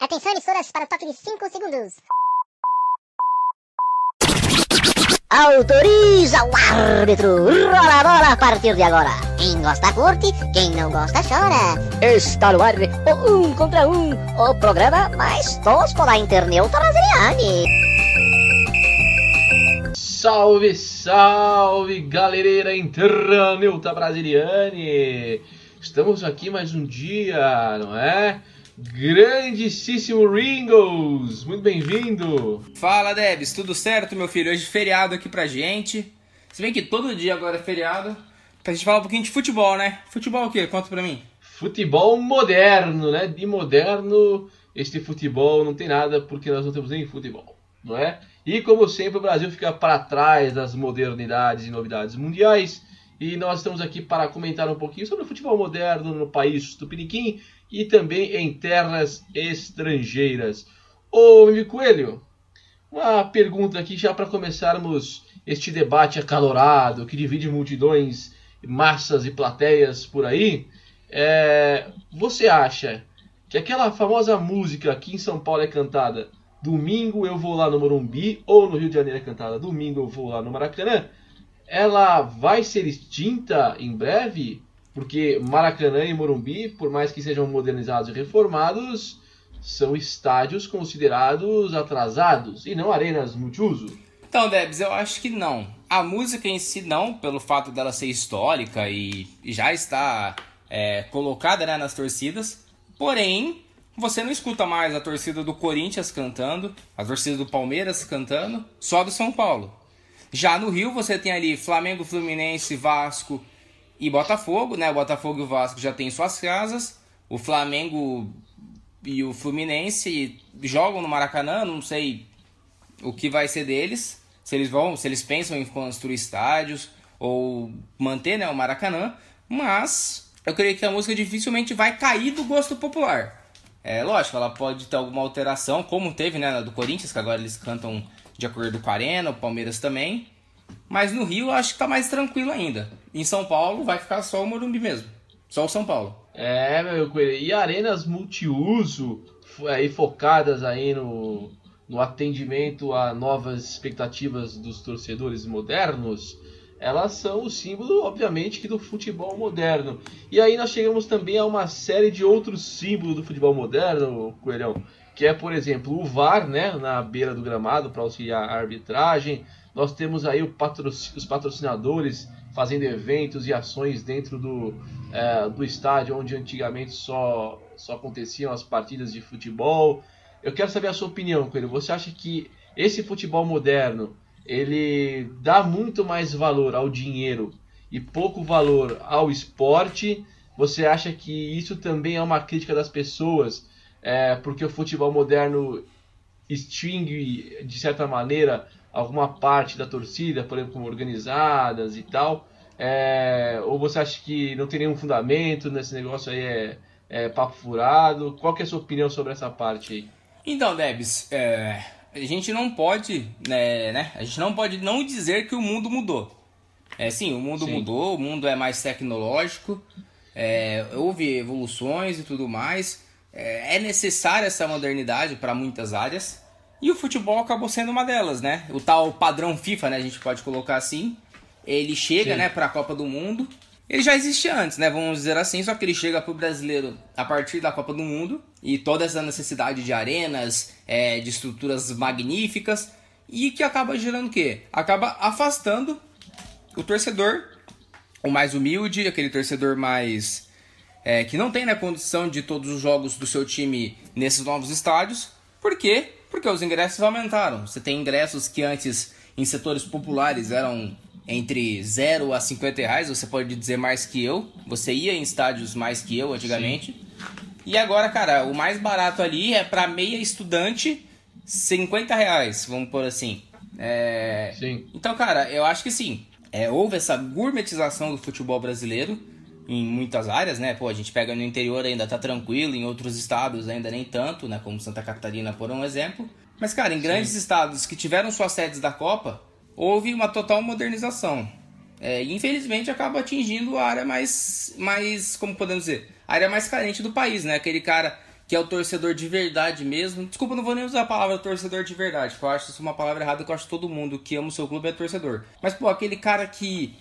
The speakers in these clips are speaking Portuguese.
Atenção, emissoras, para o toque de 5 segundos. Autoriza o árbitro. Rola a bola a partir de agora. Quem gosta curte, quem não gosta chora. Está no ar o um contra um, o programa mais tosco da internet brasiliane. Salve, salve, galereira internauta brasiliane! Estamos aqui mais um dia, não é? Grandíssimo Ringos! Muito bem-vindo! Fala, Debs, tudo certo, meu filho? Hoje feriado aqui pra gente. Se bem que todo dia agora é feriado. Pra gente falar um pouquinho de futebol, né? Futebol o quê? Conta pra mim. Futebol moderno, né? De moderno, este futebol não tem nada porque nós não temos nem futebol, não é? E como sempre, o Brasil fica para trás das modernidades e novidades mundiais. E nós estamos aqui para comentar um pouquinho sobre o futebol moderno no país Tupiniquim e também em terras estrangeiras. Ô, Mimi Coelho, uma pergunta aqui já para começarmos este debate acalorado que divide multidões, massas e plateias por aí. É, você acha que aquela famosa música aqui em São Paulo é cantada Domingo eu vou lá no Morumbi, ou no Rio de Janeiro é cantada Domingo eu vou lá no Maracanã, ela vai ser extinta em breve? Porque Maracanã e Morumbi, por mais que sejam modernizados e reformados, são estádios considerados atrasados e não arenas multiuso. Então, Debs, eu acho que não. A música em si não, pelo fato dela ser histórica e já está é, colocada né, nas torcidas. Porém, você não escuta mais a torcida do Corinthians cantando, a torcida do Palmeiras cantando, só do São Paulo. Já no Rio você tem ali Flamengo, Fluminense, Vasco e Botafogo, né? O Botafogo e o Vasco já têm suas casas. O Flamengo e o Fluminense jogam no Maracanã, não sei o que vai ser deles, se eles vão, se eles pensam em construir estádios ou manter, né, o Maracanã, mas eu creio que a música dificilmente vai cair do gosto popular. É lógico, ela pode ter alguma alteração, como teve né, do Corinthians, que agora eles cantam de acordo com a Arena, o Palmeiras também. Mas no Rio acho que tá mais tranquilo ainda. Em São Paulo vai ficar só o Morumbi mesmo. Só o São Paulo. É, meu coelho. E arenas multiuso, aí focadas aí no, no atendimento a novas expectativas dos torcedores modernos elas são o símbolo, obviamente, que do futebol moderno. E aí nós chegamos também a uma série de outros símbolos do futebol moderno, Coelhão, que é, por exemplo, o VAR, né, na beira do gramado para auxiliar a arbitragem. Nós temos aí os patrocinadores fazendo eventos e ações dentro do, é, do estádio onde antigamente só, só aconteciam as partidas de futebol. Eu quero saber a sua opinião, Coelho. Você acha que esse futebol moderno ele dá muito mais valor ao dinheiro e pouco valor ao esporte, você acha que isso também é uma crítica das pessoas, é, porque o futebol moderno extingue, de certa maneira, alguma parte da torcida, por exemplo, como organizadas e tal? É, ou você acha que não tem nenhum fundamento nesse negócio aí, é, é papo furado? Qual que é a sua opinião sobre essa parte aí? Então, Debs, é, a gente não pode, né, né, A gente não pode não dizer que o mundo mudou. É sim, o mundo sim. mudou, o mundo é mais tecnológico, é, houve evoluções e tudo mais. É, é necessária essa modernidade para muitas áreas. E o futebol acabou sendo uma delas, né? O tal padrão FIFA, né? A gente pode colocar assim. Ele chega, sim. né, para a Copa do Mundo ele já existia antes, né? Vamos dizer assim, só que ele chega para o brasileiro a partir da Copa do Mundo e toda essa necessidade de arenas, é, de estruturas magníficas e que acaba gerando o quê? Acaba afastando o torcedor, o mais humilde, aquele torcedor mais é, que não tem né, condição de todos os jogos do seu time nesses novos estádios. Por quê? Porque os ingressos aumentaram. Você tem ingressos que antes em setores populares eram entre 0 a 50 reais, você pode dizer mais que eu. Você ia em estádios mais que eu antigamente. Sim. E agora, cara, o mais barato ali é para meia estudante 50 reais, vamos por assim. É... Sim. Então, cara, eu acho que sim. É, houve essa gourmetização do futebol brasileiro em muitas áreas, né? Pô, a gente pega no interior ainda tá tranquilo, em outros estados ainda nem tanto, né? Como Santa Catarina, por um exemplo. Mas, cara, em grandes sim. estados que tiveram suas sedes da Copa, houve uma total modernização. É, infelizmente acaba atingindo a área mais, mais, como podemos dizer, a área mais carente do país, né? Aquele cara que é o torcedor de verdade mesmo. Desculpa, não vou nem usar a palavra torcedor de verdade, porque eu acho isso uma palavra errada, que eu acho que todo mundo que ama o seu clube é torcedor. Mas, pô, aquele cara que,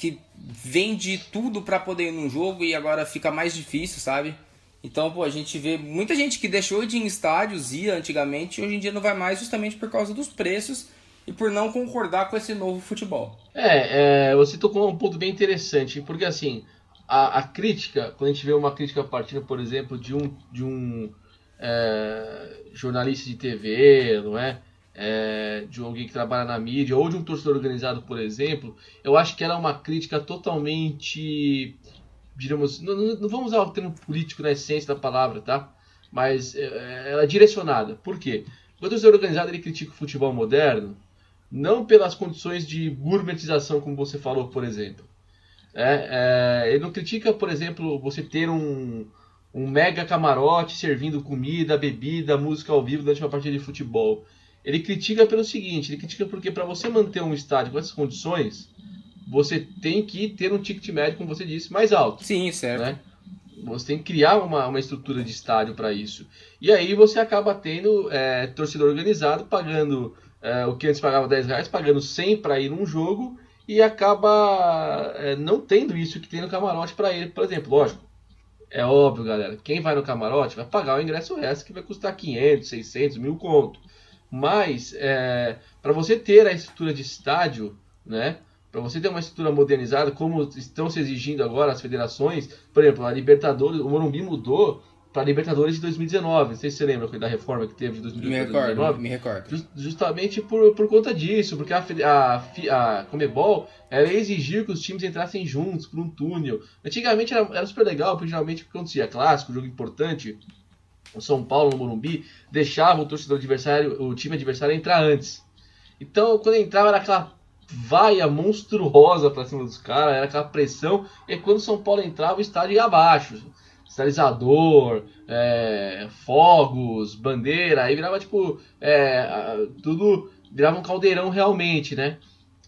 que vende tudo para poder ir num jogo e agora fica mais difícil, sabe? Então, pô, a gente vê muita gente que deixou de ir em estádios, ia antigamente, e hoje em dia não vai mais justamente por causa dos preços e por não concordar com esse novo futebol. É, é você tocou um ponto bem interessante, porque assim, a, a, crítica, quando a gente vê uma crítica partindo, por exemplo, de um, de um é, jornalista de TV, não é? É? De alguém que trabalha na mídia, ou de um torcedor organizado, por exemplo, eu acho que ela é uma crítica totalmente, diríamos, não, não vamos usar o termo político na essência da palavra, tá? Mas é, ela é direcionada. Por quê? O torcedor organizado ele critica o futebol moderno, não pelas condições de gourmetização, como você falou, por exemplo, é, é, ele não critica, por exemplo, você ter um, um mega camarote servindo comida, bebida, música ao vivo durante uma partida de futebol. Ele critica pelo seguinte: ele critica porque para você manter um estádio com essas condições, você tem que ter um ticket médio, como você disse, mais alto. Sim, certo. Né? Você tem que criar uma, uma estrutura de estádio para isso. E aí você acaba tendo é, torcedor organizado pagando é, o que antes pagava 10 reais, pagando 100 para ir num jogo e acaba é, não tendo isso que tem no camarote para ele, por exemplo. Lógico, é óbvio, galera. Quem vai no camarote vai pagar o ingresso extra que vai custar 500, 600, mil conto. Mas é, para você ter a estrutura de estádio, né? Para você ter uma estrutura modernizada, como estão se exigindo agora as federações, por exemplo, a Libertadores, o Morumbi mudou para Libertadores de 2019. Não sei se você lembra da reforma que teve de 2019. Me recordo, me recordo. justamente por, por conta disso, porque a, a, a Comebol ela exigiu que os times entrassem juntos por um túnel. Antigamente era, era super legal, porque geralmente acontecia? Clássico, jogo importante, São Paulo no Morumbi deixava o torcedor adversário, o time adversário entrar antes. Então, quando entrava era aquela vaia monstruosa para cima dos caras, era aquela pressão, e quando São Paulo entrava, o estádio ia abaixo sinalizador, é, fogos, bandeira, aí virava tipo é, tudo virava um caldeirão realmente, né?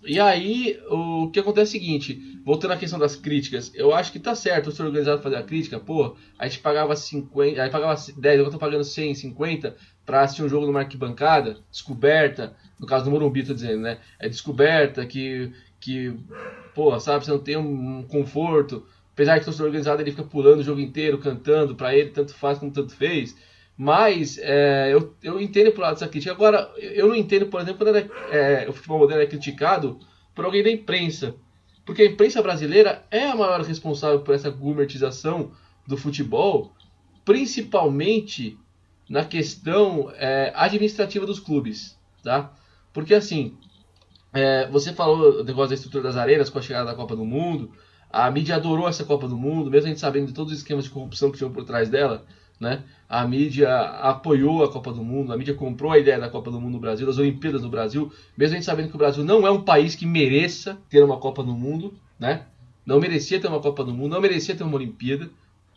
E aí o que acontece é o seguinte, voltando à questão das críticas, eu acho que tá certo o ser organizado fazer a crítica, pô, a gente pagava 50, aí pagava 10, eu tô pagando 100, 50 para assistir um jogo numa arquibancada, descoberta, no caso do Morumbi, tô dizendo, né? É descoberta que que pô, sabe, você não tem um conforto, Apesar de o torcedor organizado ele fica pulando o jogo inteiro, cantando, para ele tanto faz como tanto fez. Mas é, eu, eu entendo por lado dessa crítica. Agora, eu não entendo, por exemplo, quando é, o futebol moderno é criticado por alguém da imprensa. Porque a imprensa brasileira é a maior responsável por essa gourmetização do futebol, principalmente na questão é, administrativa dos clubes. Tá? Porque assim, é, você falou o negócio da estrutura das arenas com a chegada da Copa do Mundo. A mídia adorou essa Copa do Mundo, mesmo a gente sabendo de todos os esquemas de corrupção que tinham por trás dela. Né? A mídia apoiou a Copa do Mundo, a mídia comprou a ideia da Copa do Mundo no Brasil, das Olimpíadas no Brasil, mesmo a gente sabendo que o Brasil não é um país que mereça ter uma Copa do Mundo, né? Não merecia ter uma Copa do Mundo, não merecia ter uma Olimpíada,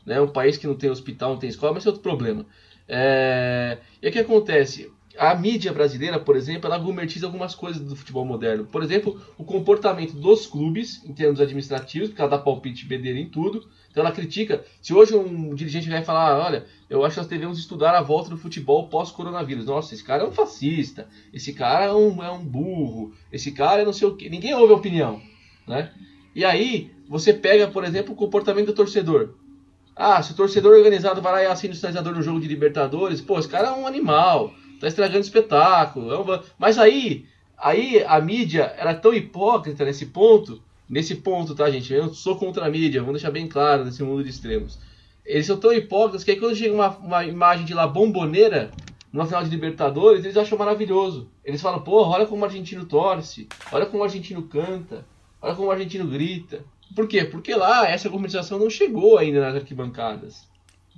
né? Um país que não tem hospital, não tem escola, mas é outro problema. É... E o que acontece? a mídia brasileira, por exemplo, ela gourmetiza algumas coisas do futebol moderno. Por exemplo, o comportamento dos clubes, em termos administrativos, porque ela dá palpite bedelho em tudo. Então ela critica. Se hoje um dirigente vai falar, olha, eu acho que nós devemos estudar a volta do futebol pós-coronavírus. Nossa, esse cara é um fascista, esse cara é um, é um burro, esse cara é não sei o que. Ninguém ouve a opinião. Né? E aí, você pega, por exemplo, o comportamento do torcedor. Ah, se o torcedor organizado vai lá e assina o sinalizador no jogo de Libertadores, pô, esse cara é um animal tá estragando espetáculo. É um... Mas aí, aí a mídia era tão hipócrita nesse ponto, nesse ponto, tá, gente? Eu sou contra a mídia, vamos deixar bem claro nesse mundo de extremos. Eles são tão hipócritas que aí quando chega uma, uma imagem de lá bomboneira, numa final de Libertadores, eles acham maravilhoso. Eles falam, porra, olha como o argentino torce, olha como o argentino canta, olha como o argentino grita. Por quê? Porque lá essa comunicação não chegou ainda nas arquibancadas,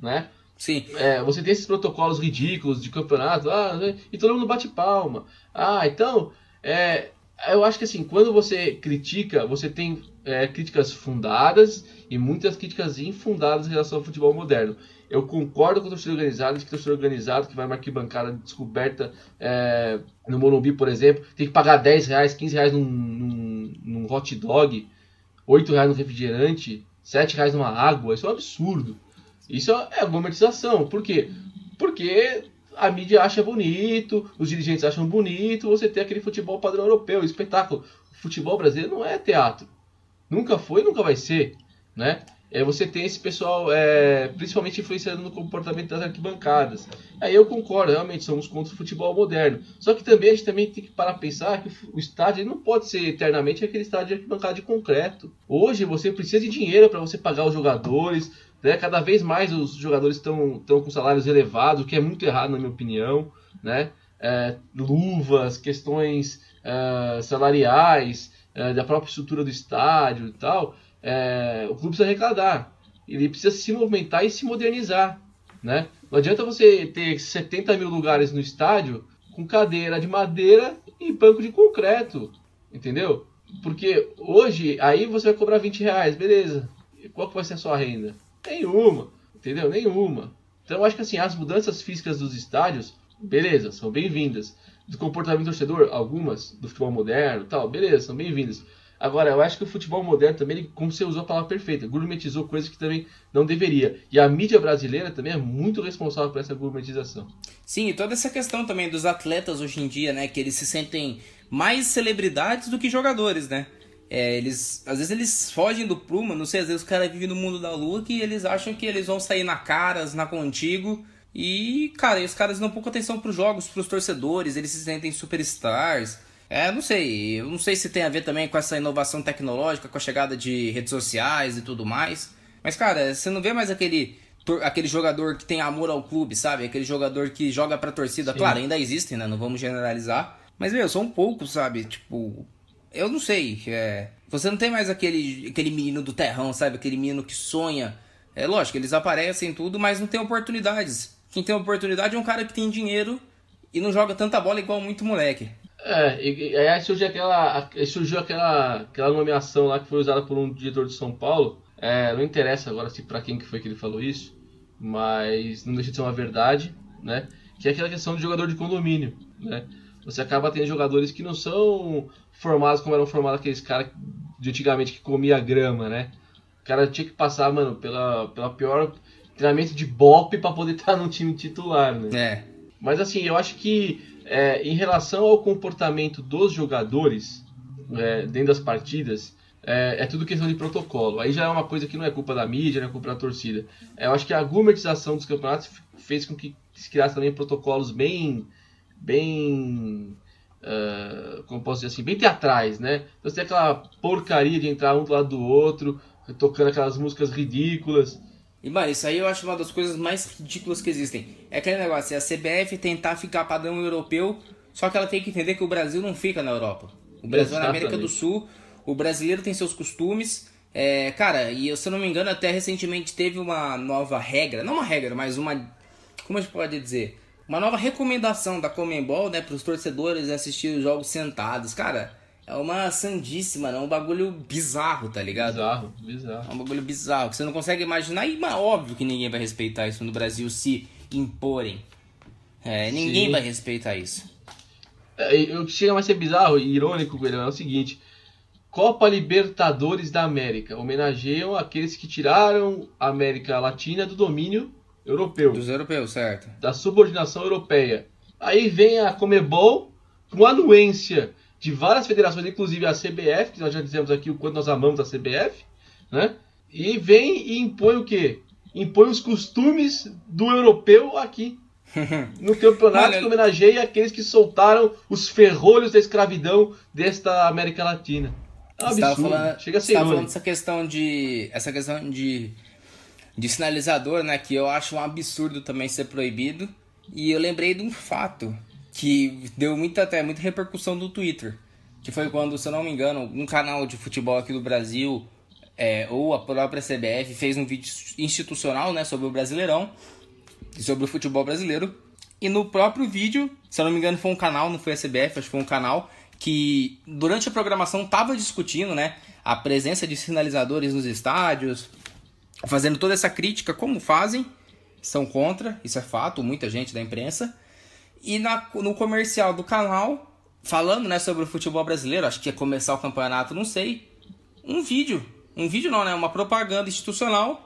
né? Sim. É, você tem esses protocolos ridículos de campeonato, ah, né, e todo mundo bate palma. Ah, então, é, eu acho que assim, quando você critica, você tem é, críticas fundadas e muitas críticas infundadas em relação ao futebol moderno. Eu concordo com o torcedor organizado, que o torcedor organizado que vai uma bancada descoberta é, no Morumbi, por exemplo, tem que pagar 10 reais, 15 reais num, num, num hot dog, 8 reais no refrigerante, 7 reais numa água, isso é um absurdo. Isso é gourmetização. Por quê? Porque a mídia acha bonito, os dirigentes acham bonito, você ter aquele futebol padrão europeu, espetáculo. O futebol brasileiro não é teatro. Nunca foi, nunca vai ser, né? É, você tem esse pessoal, é, principalmente influenciando no comportamento das arquibancadas. Aí eu concordo, realmente somos contra o futebol moderno. Só que também a gente também tem que parar a pensar que o estádio não pode ser eternamente aquele estádio de arquibancada de concreto. Hoje você precisa de dinheiro para você pagar os jogadores. Né? Cada vez mais os jogadores estão com salários elevados, o que é muito errado na minha opinião. Né? É, luvas, questões é, salariais, é, da própria estrutura do estádio e tal é, o clube precisa arrecadar. Ele precisa se movimentar e se modernizar. Né? Não adianta você ter 70 mil lugares no estádio com cadeira de madeira e banco de concreto. Entendeu? Porque hoje, aí você vai cobrar 20 reais, beleza. E qual que vai ser a sua renda? Nenhuma. Entendeu? Nenhuma. Então eu acho que assim, as mudanças físicas dos estádios, beleza, são bem-vindas. Do comportamento do torcedor, algumas, do futebol moderno tal, beleza, são bem-vindas. Agora, eu acho que o futebol moderno também, como você usou a palavra perfeita, gourmetizou coisas que também não deveria. E a mídia brasileira também é muito responsável por essa gourmetização. Sim, e toda essa questão também dos atletas hoje em dia, né? Que eles se sentem mais celebridades do que jogadores, né? É, eles, às vezes eles fogem do prumo, não sei, às vezes os caras vivem no mundo da lua que eles acham que eles vão sair na caras, na contigo. E, cara, os caras dão pouca atenção pros jogos, pros torcedores, eles se sentem superstars. É, não sei. Eu não sei se tem a ver também com essa inovação tecnológica, com a chegada de redes sociais e tudo mais. Mas, cara, você não vê mais aquele, aquele jogador que tem amor ao clube, sabe? Aquele jogador que joga pra torcida. Sim. Claro, ainda existem, né? Não vamos generalizar. Mas, meu, são poucos, sabe? Tipo, eu não sei. É... Você não tem mais aquele, aquele menino do terrão, sabe? Aquele menino que sonha. É lógico, eles aparecem tudo, mas não tem oportunidades. Quem tem oportunidade é um cara que tem dinheiro e não joga tanta bola igual muito moleque. É, e, e aí surgiu aquela, surgiu aquela, aquela nomeação lá que foi usada por um diretor de São Paulo. É, não interessa agora se para quem que foi que ele falou isso, mas não deixa de ser uma verdade, né? Que é aquela questão de jogador de condomínio, né? Você acaba tendo jogadores que não são formados como eram formados aqueles caras de antigamente que comia grama, né? O cara tinha que passar, mano, pela, pela pior treinamento de bope para poder estar no time titular, né? É. Mas assim, eu acho que é, em relação ao comportamento dos jogadores é, dentro das partidas, é, é, tudo questão de protocolo. Aí já é uma coisa que não é culpa da mídia, não é culpa da torcida. É, eu acho que a gourmetização dos campeonatos fez com que se criasse também protocolos bem. bem. Uh, como posso dizer assim, bem teatrais, né? Então você tem aquela porcaria de entrar um do lado do outro, tocando aquelas músicas ridículas. E, mano, isso aí eu acho uma das coisas mais ridículas que existem. É aquele negócio, é a CBF tentar ficar padrão europeu, só que ela tem que entender que o Brasil não fica na Europa. O Brasil é na América do Sul, o brasileiro tem seus costumes. É, cara, e se eu não me engano, até recentemente teve uma nova regra, não uma regra, mas uma. Como a gente pode dizer? Uma nova recomendação da Comembol, né, para os torcedores assistir os jogos sentados. Cara, é uma sandice, mano. É um bagulho bizarro, tá ligado? Bizarro, bizarro. É um bagulho bizarro, que você não consegue imaginar. E mas, óbvio que ninguém vai respeitar isso no Brasil se imporem. É, ninguém Sim. vai respeitar isso. É, o que chega a ser bizarro e irônico, é o seguinte. Copa Libertadores da América. Homenageiam aqueles que tiraram a América Latina do domínio europeu. Dos europeus, certo. Da subordinação europeia. Aí vem a Comebol com anuência de várias federações, inclusive a CBF, que nós já dizemos aqui o quanto nós amamos a CBF, né? E vem e impõe o quê? Impõe os costumes do europeu aqui. No campeonato Olha, que homenageia aqueles que soltaram os ferrolhos da escravidão desta América Latina. É um absurdo. Falando, Chega a ser falando dessa questão de. Essa questão de. De sinalizador, né? Que eu acho um absurdo também ser proibido. E eu lembrei de um fato que deu muita, até, muita repercussão no Twitter. Que foi quando, se eu não me engano, um canal de futebol aqui do Brasil, é, ou a própria CBF, fez um vídeo institucional né, sobre o Brasileirão, sobre o futebol brasileiro. E no próprio vídeo, se eu não me engano, foi um canal, não foi a CBF, acho que foi um canal, que durante a programação estava discutindo né, a presença de sinalizadores nos estádios, fazendo toda essa crítica, como fazem, são contra, isso é fato, muita gente da imprensa. E na, no comercial do canal, falando né, sobre o futebol brasileiro, acho que ia começar o campeonato, não sei. Um vídeo. Um vídeo não, né? Uma propaganda institucional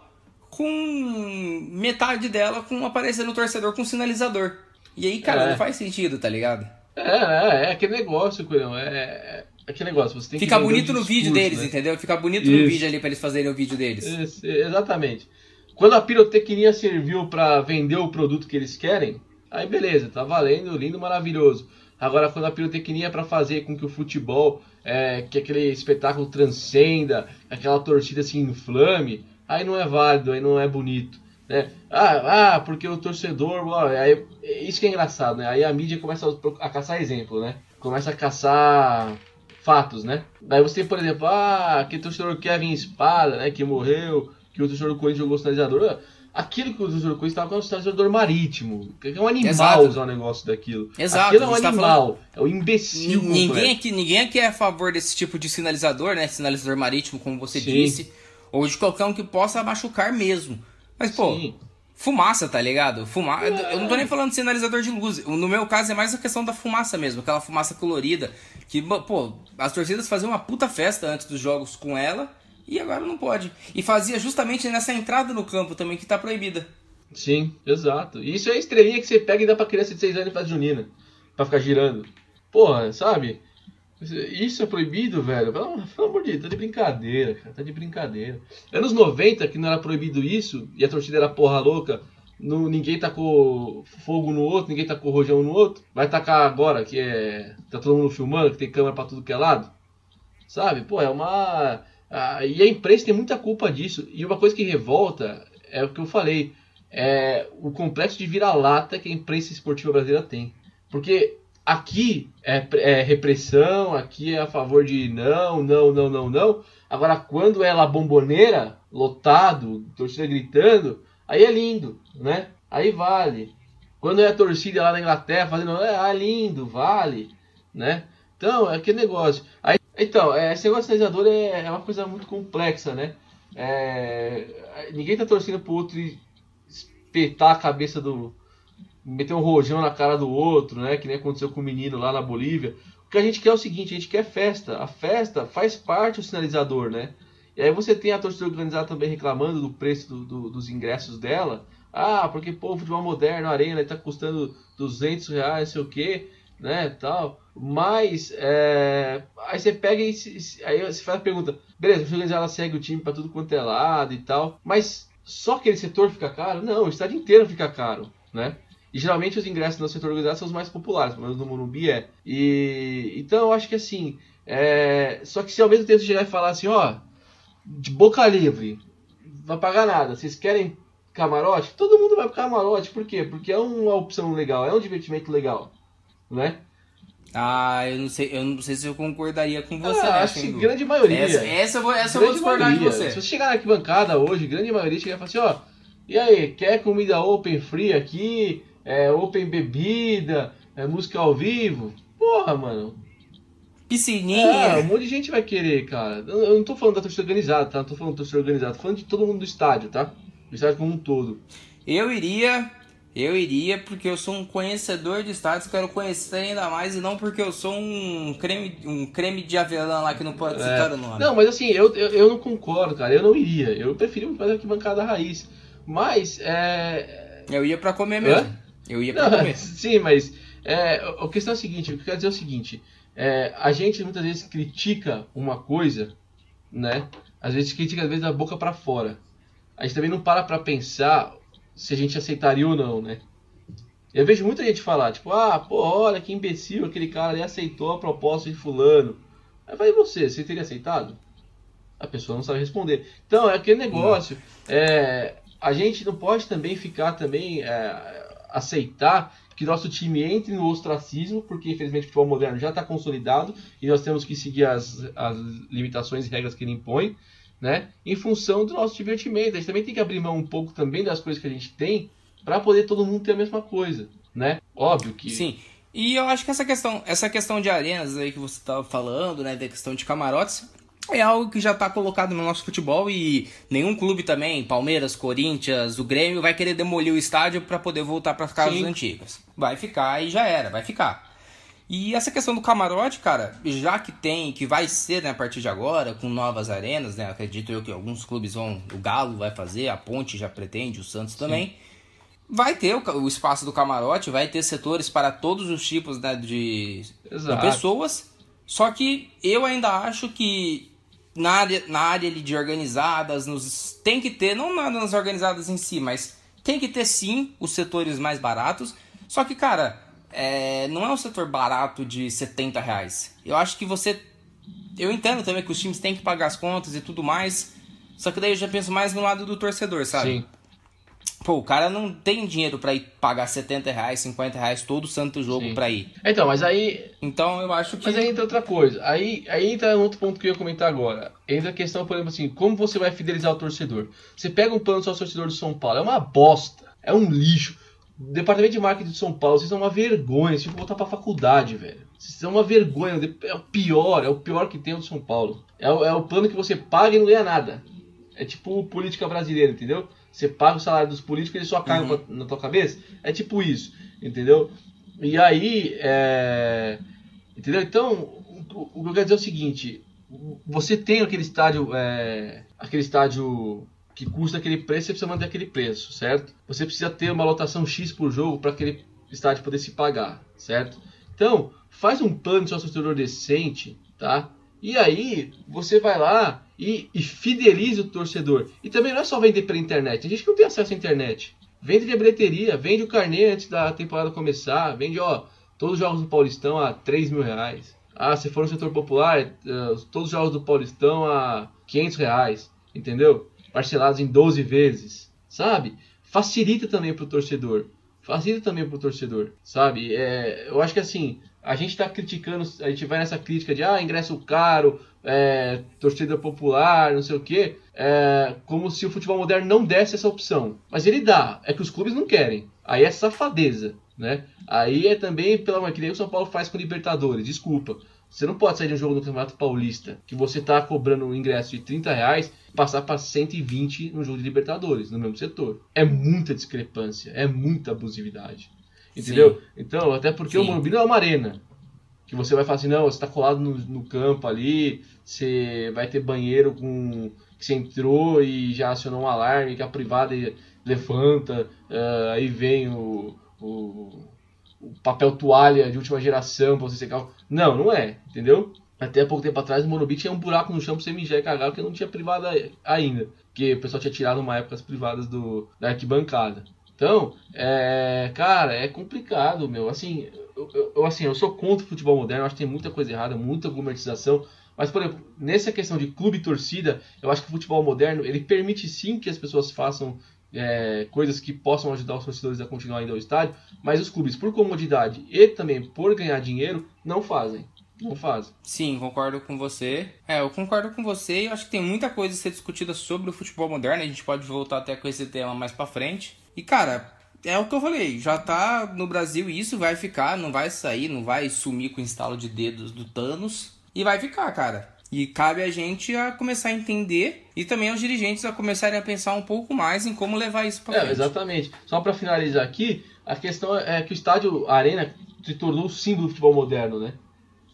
com metade dela com aparecendo no torcedor com sinalizador. E aí, cara, É. não faz sentido, tá ligado? É, é, é aquele negócio, Coelhão. É, é aquele negócio. Você tem que Fica o bonito no discurso, vídeo deles, né? entendeu? Fica bonito no Isso. vídeo ali pra eles fazerem o vídeo deles. Esse- exatamente. Quando a pirotecnia serviu pra vender o produto que eles querem, aí beleza, tá valendo, lindo, maravilhoso. Agora, quando a pirotecnia é pra fazer com que o futebol, é, que aquele espetáculo transcenda, aquela torcida se inflame, aí não é válido, aí não é bonito. Né? Ah, ah, porque o torcedor. aí- isso que é engraçado, né? Aí a mídia começa a, a caçar exemplo, né? Começa a caçar fatos, né? Daí você tem, por exemplo, ah, aquele torcedor Kevin Espada, né? Que morreu, que o torcedor do Corinthians jogou sinalizador. Ah, Aquilo que o Corinthians estava com o sinalizador marítimo. Que é um animal Exato. usar um negócio daquilo. Exato, Aquilo é um tá animal. É o imbecil. Ni- Ninguém aqui, ninguém aqui é a favor desse tipo de sinalizador, né? Sinalizador marítimo, como você Sim. disse. Ou de qualquer um que possa machucar mesmo. Mas, pô, Sim. fumaça, tá ligado? Fuma... Eu não tô nem falando de sinalizador de luz. No meu caso é mais a questão da fumaça mesmo. Aquela fumaça colorida. Que, pô, as torcidas faziam uma puta festa antes dos jogos com ela. E agora não pode. E fazia justamente nessa entrada no campo também, que tá proibida. Sim, exato. Isso é estrelinha que você pega e dá pra criança de 6 anos e faz junina. Pra ficar girando. Porra, sabe? Isso é proibido, velho? Pelo, pelo amor de Deus, tá de brincadeira, cara. Tá de brincadeira. Anos 90, que não era proibido isso, e a torcida era porra louca, no, ninguém tacou fogo no outro, ninguém tacou rojão no outro. Vai tacar agora, que é. Tá todo mundo filmando, que tem câmera pra tudo que é lado. Sabe? Pô, é uma. Ah, e a imprensa tem muita culpa disso. E uma coisa que revolta é o que eu falei. É o complexo de vira-lata que a imprensa esportiva brasileira tem. Porque aqui é, é repressão, aqui é a favor de não, não, não, não, não. Agora, quando é La Bomboneira, lotado, torcida gritando, aí é lindo, né? Aí vale. Quando é a torcida lá na Inglaterra fazendo, ah, lindo, vale, né? Então, é aquele negócio. Aí, então, é, esse negócio de sinalizador é, é uma coisa muito complexa, né? É, ninguém tá torcendo pro outro espetar a cabeça do. meter um rojão na cara do outro, né? Que nem aconteceu com o menino lá na Bolívia. O que a gente quer é o seguinte: a gente quer festa. A festa faz parte do sinalizador, né? E aí você tem a torcida organizada também reclamando do preço do- do- dos ingressos dela. Ah, porque pô, futebol moderno, arena está custando 200 reais, não sei o que, né, tal. Mas, é, aí você pega e se- aí você faz a pergunta, beleza, a torcida organizada segue o time para tudo quanto é lado e tal, mas só aquele setor fica caro? Não, o estádio inteiro fica caro, né? E geralmente os ingressos no setor organizado são os mais populares, pelo menos no Morumbi é. E então eu acho que assim, é, só que se ao mesmo tempo chegar e falar assim, ó, de boca livre, vai pagar nada, vocês querem camarote? Todo mundo vai pro camarote, por quê? Porque é uma opção legal, é um divertimento legal, né? Ah, eu não sei, eu não sei se eu concordaria com você, ah, né, acho que grande maioria. Essa, essa eu vou, essa eu vou discordar de maioria. você. Se você chegar na arquibancada hoje, grande maioria chega e fala assim, ó, e aí, quer comida open free aqui, é, open bebida, é, música ao vivo? Porra, mano, Piscininha. É, um monte de gente vai querer, cara. Eu eu não tô falando da torcida organizada, tá? Não tô falando da torcida organizada, tô falando de todo mundo do estádio, tá? Do estádio como um todo. Eu iria, eu iria porque eu sou um conhecedor de estádios, quero conhecer ainda mais e não porque eu sou um creme, um creme de avelã lá que não pode citar o nome. Não, mas assim, eu, eu, eu não concordo, cara. Eu não iria. Eu preferi fazer aqui bancada raiz. Mas, é. Eu ia pra comer mesmo. Eu ia pra Não, comer. sim, mas. É, a questão é a seguinte: o que eu quero dizer é o seguinte. é, a gente muitas vezes critica uma coisa, né? Às vezes critica, às vezes, da boca pra fora. A gente também não para pra pensar se a gente aceitaria ou não, né? Eu vejo muita gente falar, tipo, ah, pô, olha que imbecil, aquele cara ali aceitou a proposta de fulano. Aí vai você, você teria aceitado? A pessoa não sabe responder. Então, é aquele negócio. É, a gente não pode também ficar também é, aceitar que nosso time entre no ostracismo, porque infelizmente o futebol moderno já está consolidado e nós temos que seguir as, as limitações e regras que ele impõe, né? Em função do nosso divertimento. A gente também tem que abrir mão um pouco também das coisas que a gente tem para poder todo mundo ter a mesma coisa, né? Óbvio que Sim. E eu acho que essa questão, essa questão de arenas aí que você estava falando, né, da questão de camarotes, é algo que já está colocado no nosso futebol e nenhum clube também, Palmeiras, Corinthians, o Grêmio, vai querer demolir o estádio para poder voltar para as casas Sim. antigas. Vai ficar e já era, vai ficar. E essa questão do camarote, cara, já que tem, que vai ser, né, a partir de agora, com novas arenas, né? Acredito eu que alguns clubes vão, o Galo vai fazer, a Ponte já pretende, o Santos também. Sim. Vai ter o, o, espaço do camarote, vai ter setores para todos os tipos né, de, de pessoas. Só que eu ainda acho que na área, na área de organizadas, nos, tem que ter, não nas organizadas em si, mas tem que ter sim os setores mais baratos. Só que, cara, é, não é um setor barato de 70 reais. Eu acho que você. Eu entendo também que os times têm que pagar as contas e tudo mais. Só que daí eu já penso mais no lado do torcedor, sabe? Sim. Pô, o cara não tem dinheiro para ir pagar 70 reais, 50 reais todo santo jogo Sim. pra ir. Então, mas aí. Então eu acho que. Mas aí entra outra coisa. Aí, aí entra outro ponto que eu ia comentar agora. Entra a questão, por exemplo, assim, como você vai fidelizar o torcedor? Você pega um plano só torcedor de São Paulo, é uma bosta. É um lixo. Departamento de marketing de São Paulo, vocês são uma vergonha. Vocês vão voltar pra faculdade, velho. Vocês são uma vergonha. É o pior, é o pior que tem o de São Paulo. É o, é o plano que você paga e não ganha nada. É tipo política brasileira, entendeu? Você paga o salário dos políticos e eles só caem uhum. na tua cabeça. É tipo isso, entendeu? E aí, é... entendeu? Então, o, o que eu quero dizer é o seguinte: você tem aquele estádio, é... aquele estádio que custa aquele preço, você precisa manter aquele preço, certo? Você precisa ter uma lotação X por jogo para aquele estádio poder se pagar, certo? Então, faz um plano de sócio decente, tá? E aí, você vai lá e, e fideliza o torcedor. E também não é só vender pela internet. Tem gente não tem acesso à internet. Vende via bilheteria, vende o carnê antes da temporada começar, vende, ó, todos os jogos do Paulistão a 3 mil reais. Ah, se for no setor popular, uh, todos os jogos do Paulistão a 500 reais, entendeu? Parcelados em 12 vezes, sabe? Facilita também para o torcedor. Facilita também para o torcedor, sabe? É, eu acho que assim, a gente está criticando, a gente vai nessa crítica de ah, ingresso caro, é, torcida popular, não sei o que, é, como se o futebol moderno não desse essa opção. Mas ele dá, é que os clubes não querem. Aí é safadeza, né? Aí é também pela que nem o São Paulo faz com Libertadores, desculpa. Você não pode sair de um jogo no Campeonato Paulista que você está cobrando um ingresso de 30 reais e passar para 120 no jogo de Libertadores, no mesmo setor. É muita discrepância, é muita abusividade. Entendeu? Sim. Então, até porque Sim. o Morumbi não é uma arena. Que você vai falar assim, não, você está colado no, no, campo ali, você vai ter banheiro com. que você entrou e já acionou um alarme, que a privada levanta, uh, aí vem o, o o papel toalha de última geração pra você secar. Não, não é, entendeu? Até pouco tempo atrás, o Monobit tinha um buraco no chão pra você mijar e cagar, porque não tinha privada ainda. Porque o pessoal tinha tirado uma época as privadas do, da arquibancada. Então, é, cara, é complicado, meu. Assim eu, eu, assim, eu sou contra o futebol moderno, acho que tem muita coisa errada, muita gourmetização. Mas, por exemplo, nessa questão de clube e torcida, eu acho que o futebol moderno ele permite sim que as pessoas façam é, coisas que possam ajudar os torcedores a continuar indo ao estádio, mas os clubes, por comodidade e também por ganhar dinheiro, não fazem. Não fazem. Sim, concordo com você. É, eu concordo com você e acho que tem muita coisa a ser discutida sobre o futebol moderno. A gente pode voltar até com esse tema mais pra frente. E, cara, é o que eu falei, já tá no Brasil e isso vai ficar, não vai sair, não vai sumir com o instalo de dedos do Thanos. E vai ficar, cara. E cabe a gente a começar a entender e também aos dirigentes a começarem a pensar um pouco mais em como levar isso para é, frente. Exatamente. Só para finalizar aqui, a questão é que o estádio a Arena se tornou o símbolo do futebol moderno, né?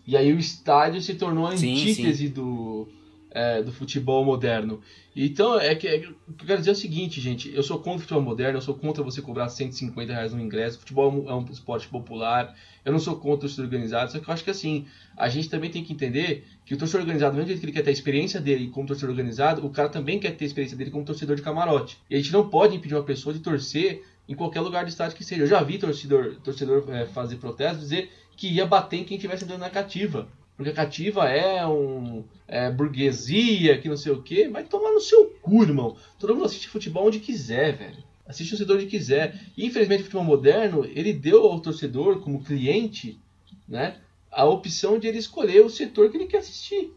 E aí o estádio se tornou a antítese sim, sim. do é, do futebol moderno. Então, é que, é, o que eu quero dizer é o seguinte, gente. Eu sou contra o futebol moderno, eu sou contra você cobrar 150 reais no ingresso. O futebol é um esporte popular. Eu não sou contra o torcedor organizado, só que eu acho que assim, a gente também tem que entender que o torcedor organizado, do mesmo que ele quer ter a experiência dele como torcedor organizado, o cara também quer ter a experiência dele como torcedor de camarote. E a gente não pode impedir uma pessoa de torcer em qualquer lugar do estádio que seja. Eu já vi torcedor, torcedor é, fazer protesto dizer que ia bater em quem estivesse andando na cativa. Porque a cativa é um é, burguesia, que não sei o que, vai tomar no seu cu, irmão. Todo mundo assiste futebol onde quiser, velho. Assiste o torcedor onde quiser. E, infelizmente, o futebol moderno, ele deu ao torcedor, como cliente, né, a opção de ele escolher o setor que ele quer assistir.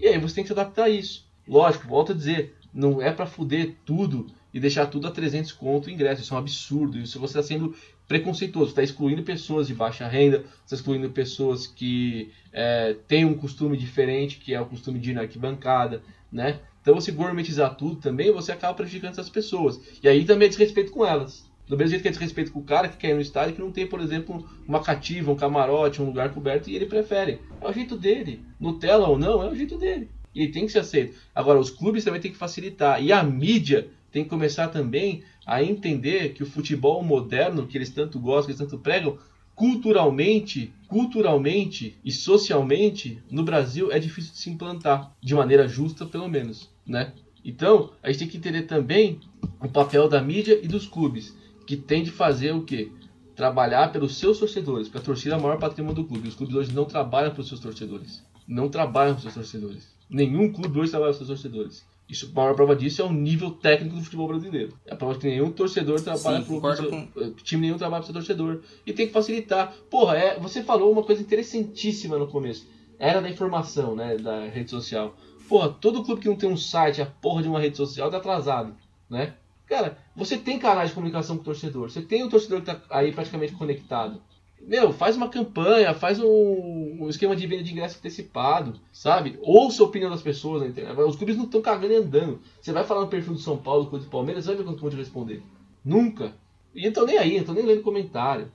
E aí você tem que se adaptar a isso. Lógico, volto a dizer, não é para fuder tudo e deixar tudo a 300 conto o ingresso. Isso é um absurdo. Isso você está sendo preconceituoso, está excluindo pessoas de baixa renda, está excluindo pessoas que é, têm um costume diferente, que é o costume de ir na arquibancada, né? Então você gourmetizar tudo também, você acaba prejudicando essas pessoas. E aí também é desrespeito com elas. Do mesmo jeito que é desrespeito com o cara que quer ir no estádio que não tem, por exemplo, uma cativa, um camarote, um lugar coberto e ele prefere. É o jeito dele. Nutella ou não, é o jeito dele. E ele tem que ser aceito. Agora, os clubes também têm que facilitar. E a mídia tem que começar também a entender que o futebol moderno, que eles tanto gostam, que eles tanto pregam, culturalmente, culturalmente e socialmente no Brasil é difícil de se implantar de maneira justa, pelo menos, né? Então, a gente tem que entender também o papel da mídia e dos clubes, que tem de fazer o quê? Trabalhar pelos seus torcedores, porque a torcida é o maior patrimônio do clube. Os clubes hoje não trabalham para os seus torcedores. Não trabalham para os seus torcedores. Nenhum clube hoje trabalha para os seus torcedores. Isso, a maior prova disso é o nível técnico do futebol brasileiro. É a prova que nenhum torcedor trabalha para o seu, com... time nenhum trabalha para o seu torcedor. E tem que facilitar. Porra, é, você falou uma coisa interessantíssima no começo. Era da informação, né, da rede social. Porra, todo clube que não tem um site, a porra de uma rede social, tá atrasado, né? Cara, você tem canais de comunicação com o torcedor. Você tem o torcedor que tá aí praticamente conectado. Meu, faz uma campanha, faz um, um esquema de venda de ingresso antecipado, sabe? Ouça a opinião das pessoas na internet. Os clubes não estão cagando e andando. Você vai falar no perfil do São Paulo, do Palmeiras, vai ver quanto vão te responder. Nunca. E eu tô nem aí, eu tô nem lendo comentário.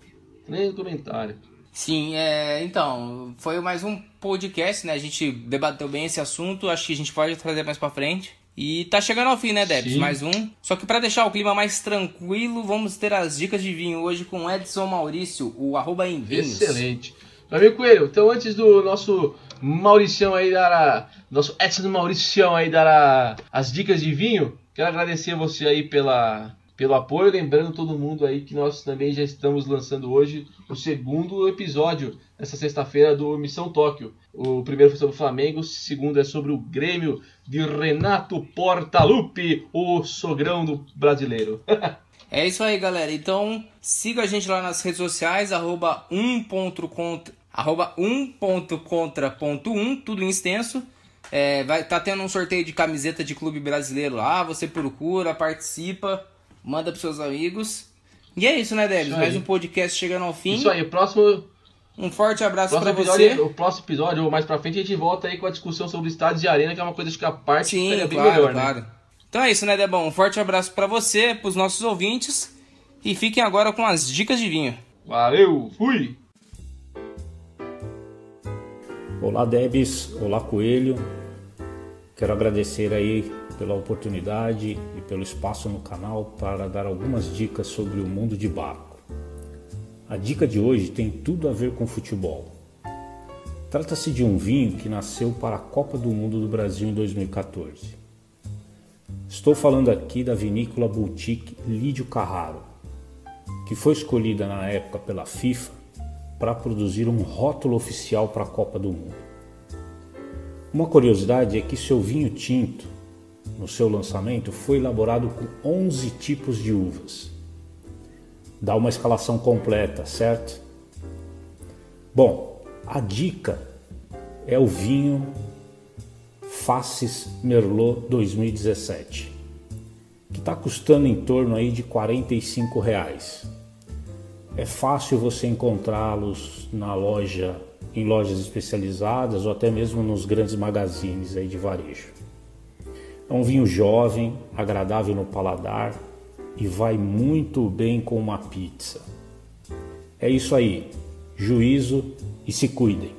Nem lendo comentário. Sim, é, então, foi mais um podcast, né? A gente debateu bem esse assunto, acho que a gente pode trazer mais para frente. E tá chegando ao fim, né, Debs? Sim. Mais um. Só que para deixar o clima mais tranquilo, vamos ter as dicas de vinho hoje com Edson Maurício, o arroba em vinhos. Excelente. Meu amigo Coelho, então antes do nosso Mauricião aí dar a, nosso Edson Mauricião aí dar a, as dicas de vinho, quero agradecer você aí pela pelo apoio. Lembrando todo mundo aí que nós também já estamos lançando hoje o segundo episódio, essa sexta-feira, do Missão Tóquio. O primeiro foi sobre o Flamengo, o segundo é sobre o Grêmio de Renato Portaluppi, o sogrão do brasileiro. é isso aí, galera. Então siga a gente lá nas redes sociais, arroba 1.contra, arroba 1.contra.1, tudo em extenso. É, vai tá tendo um sorteio de camiseta de clube brasileiro lá, você procura, participa manda pros seus amigos. E é isso, né, Debs? Mais um podcast chegando ao fim. Isso aí, o próximo. Um forte abraço para você. O próximo episódio, ou mais pra frente, a gente volta aí com a discussão sobre estádios de arena, que é uma coisa que a parte Sim, é bem claro, melhor, né? claro. Né? Então é isso, né, Debão? Um forte abraço para você, pros nossos ouvintes. E fiquem agora com as dicas de vinho. Valeu, fui! Olá, Debs. Olá, Coelho. Quero agradecer aí pela oportunidade e pelo espaço no canal para dar algumas dicas sobre o mundo de barco. A dica de hoje tem tudo a ver com futebol. Trata-se de um vinho que nasceu para a Copa do Mundo do Brasil em 2014. Estou falando aqui da vinícola boutique Lídio Carraro, que foi escolhida na época pela FIFA para produzir um rótulo oficial para a Copa do Mundo. Uma curiosidade é que seu vinho tinto no seu lançamento, foi elaborado com 11 tipos de uvas. Dá uma escalação completa, certo? Bom, a dica é o vinho Faces Merlot 2017, que está custando em torno aí de 45 reais. É fácil você encontrá-los na loja, em lojas especializadas ou até mesmo nos grandes magazines aí de varejo. É um vinho jovem, agradável no paladar e vai muito bem com uma pizza. É isso aí. Juízo e se cuidem.